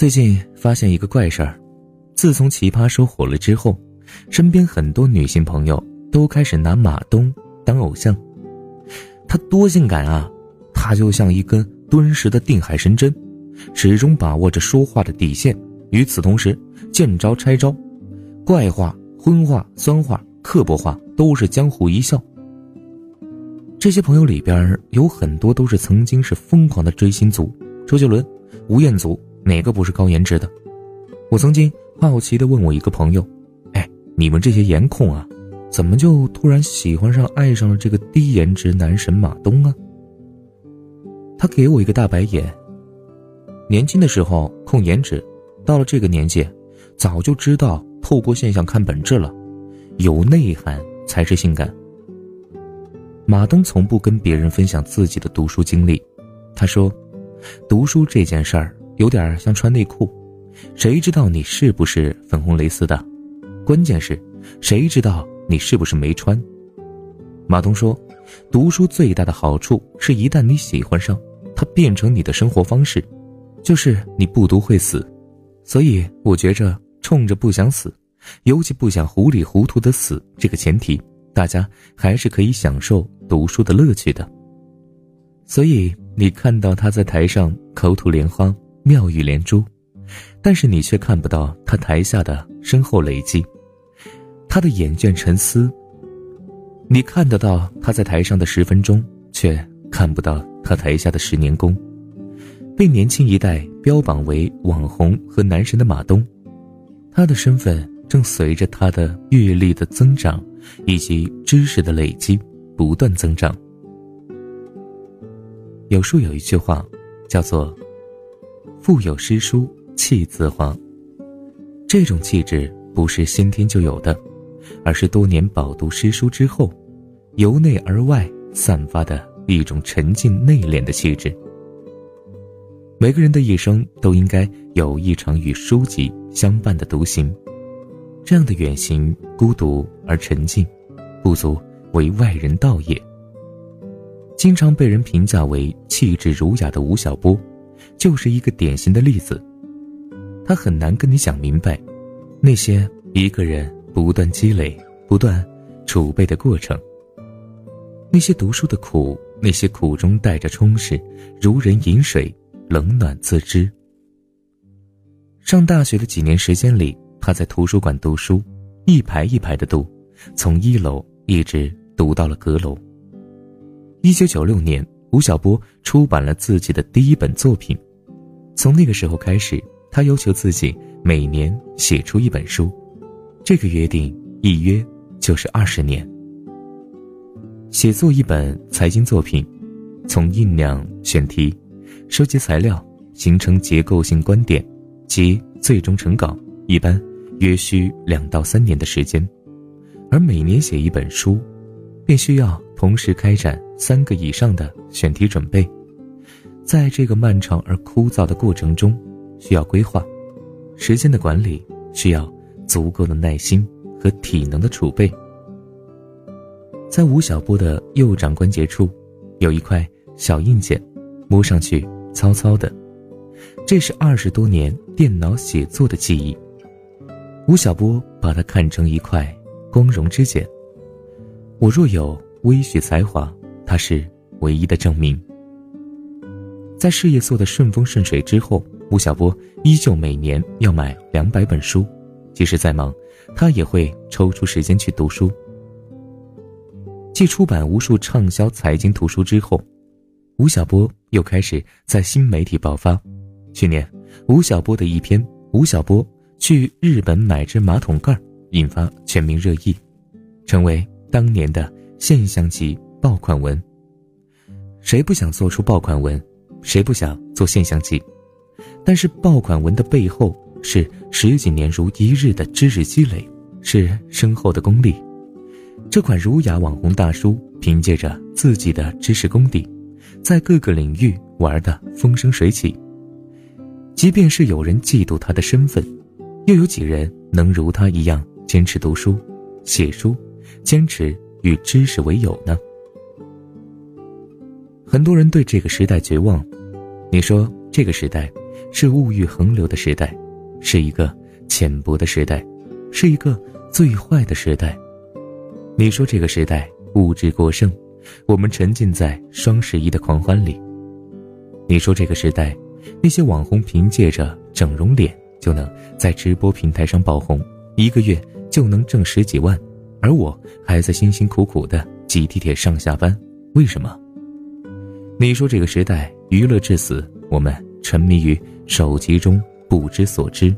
最近发现一个怪事儿，自从《奇葩说》火了之后，身边很多女性朋友都开始拿马东当偶像。他多性感啊！他就像一根敦实的定海神针，始终把握着说话的底线。与此同时，见招拆招，怪话、荤话、酸话、刻薄话都是江湖一笑。这些朋友里边有很多都是曾经是疯狂的追星族，周杰伦、吴彦祖。哪个不是高颜值的？我曾经好奇的问我一个朋友：“哎，你们这些颜控啊，怎么就突然喜欢上、爱上了这个低颜值男神马东啊？”他给我一个大白眼。年轻的时候控颜值，到了这个年纪，早就知道透过现象看本质了，有内涵才是性感。马东从不跟别人分享自己的读书经历，他说：“读书这件事儿。”有点像穿内裤，谁知道你是不是粉红蕾丝的？关键是，谁知道你是不是没穿？马东说，读书最大的好处是一旦你喜欢上，它变成你的生活方式，就是你不读会死。所以我觉着，冲着不想死，尤其不想糊里糊涂的死这个前提，大家还是可以享受读书的乐趣的。所以你看到他在台上口吐莲花。妙语连珠，但是你却看不到他台下的深厚累积，他的眼倦沉思。你看得到他在台上的十分钟，却看不到他台下的十年功。被年轻一代标榜为网红和男神的马东，他的身份正随着他的阅历的增长以及知识的累积不断增长。有书有一句话，叫做。腹有诗书气自华。这种气质不是先天就有的，而是多年饱读诗书之后，由内而外散发的一种沉静内敛的气质。每个人的一生都应该有一场与书籍相伴的独行，这样的远行孤独而沉静，不足为外人道也。经常被人评价为气质儒雅的吴晓波。就是一个典型的例子，他很难跟你讲明白，那些一个人不断积累、不断储备的过程，那些读书的苦，那些苦中带着充实，如人饮水，冷暖自知。上大学的几年时间里，他在图书馆读书，一排一排的读，从一楼一直读到了阁楼。一九九六年。吴晓波出版了自己的第一本作品，从那个时候开始，他要求自己每年写出一本书，这个约定一约就是二十年。写作一本财经作品，从酝酿、选题、收集材料、形成结构性观点及最终成稿，一般约需两到三年的时间，而每年写一本书，便需要。同时开展三个以上的选题准备，在这个漫长而枯燥的过程中，需要规划，时间的管理需要足够的耐心和体能的储备。在吴晓波的右掌关节处，有一块小硬件，摸上去糙糙的，这是二十多年电脑写作的记忆。吴晓波把它看成一块光荣之茧。我若有。微许才华，他是唯一的证明。在事业做得顺风顺水之后，吴晓波依旧每年要买两百本书，即使再忙，他也会抽出时间去读书。继出版无数畅销财经图书之后，吴晓波又开始在新媒体爆发。去年，吴晓波的一篇《吴晓波去日本买只马桶盖》引发全民热议，成为当年的。现象级爆款文。谁不想做出爆款文？谁不想做现象级？但是爆款文的背后是十几年如一日的知识积累，是深厚的功力。这款儒雅网红大叔凭借着自己的知识功底，在各个领域玩得风生水起。即便是有人嫉妒他的身份，又有几人能如他一样坚持读书、写书，坚持？与知识为友呢？很多人对这个时代绝望。你说这个时代，是物欲横流的时代，是一个浅薄的时代，是一个最坏的时代。你说这个时代物质过剩，我们沉浸在双十一的狂欢里。你说这个时代，那些网红凭借着整容脸就能在直播平台上爆红，一个月就能挣十几万，而我还在辛辛苦苦的挤地铁上下班，为什么？你说这个时代娱乐至死，我们沉迷于手机中不知所知。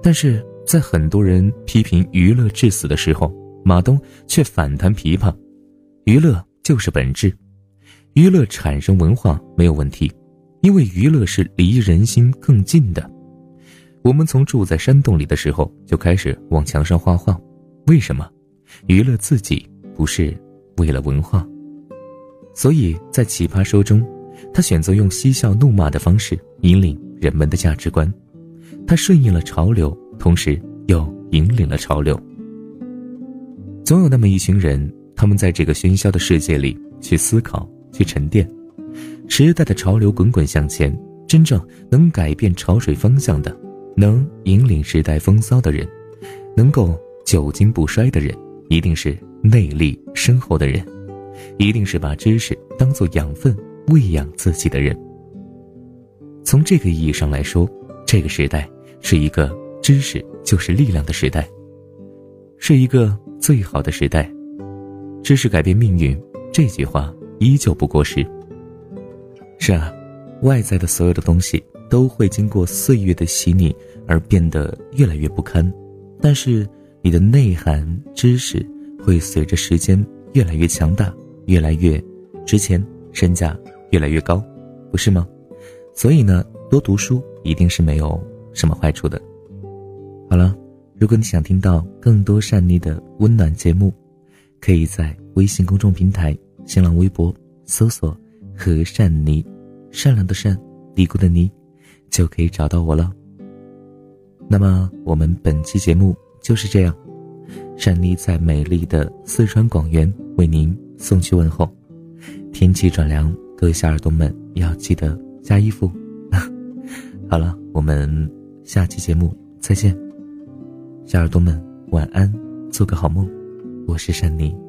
但是在很多人批评娱乐至死的时候，马东却反弹琵琶：娱乐就是本质。娱乐产生文化没有问题，因为娱乐是离人心更近的。我们从住在山洞里的时候就开始往墙上画画，为什么？娱乐自己不是为了文化。所以在《奇葩说》中，他选择用嬉笑怒骂的方式引领人们的价值观，他顺应了潮流，同时又引领了潮流。总有那么一群人，他们在这个喧嚣的世界里去思考。去沉淀，时代的潮流滚滚向前，真正能改变潮水方向的，能引领时代风骚的人，能够久经不衰的人，一定是内力深厚的人，一定是把知识当做养分喂养自己的人。从这个意义上来说，这个时代是一个知识就是力量的时代，是一个最好的时代。知识改变命运这句话。依旧不过时。是啊，外在的所有的东西都会经过岁月的洗礼而变得越来越不堪，但是你的内涵知识会随着时间越来越强大，越来越值钱，身价越来越高，不是吗？所以呢，多读书一定是没有什么坏处的。好了，如果你想听到更多善妮的温暖节目，可以在微信公众平台。新浪微博搜索“和善妮”，善良的善，嘀咕的妮，就可以找到我了。那么我们本期节目就是这样，珊妮在美丽的四川广元为您送去问候。天气转凉，各位小耳朵们要记得加衣服。好了，我们下期节目再见，小耳朵们晚安，做个好梦。我是珊妮。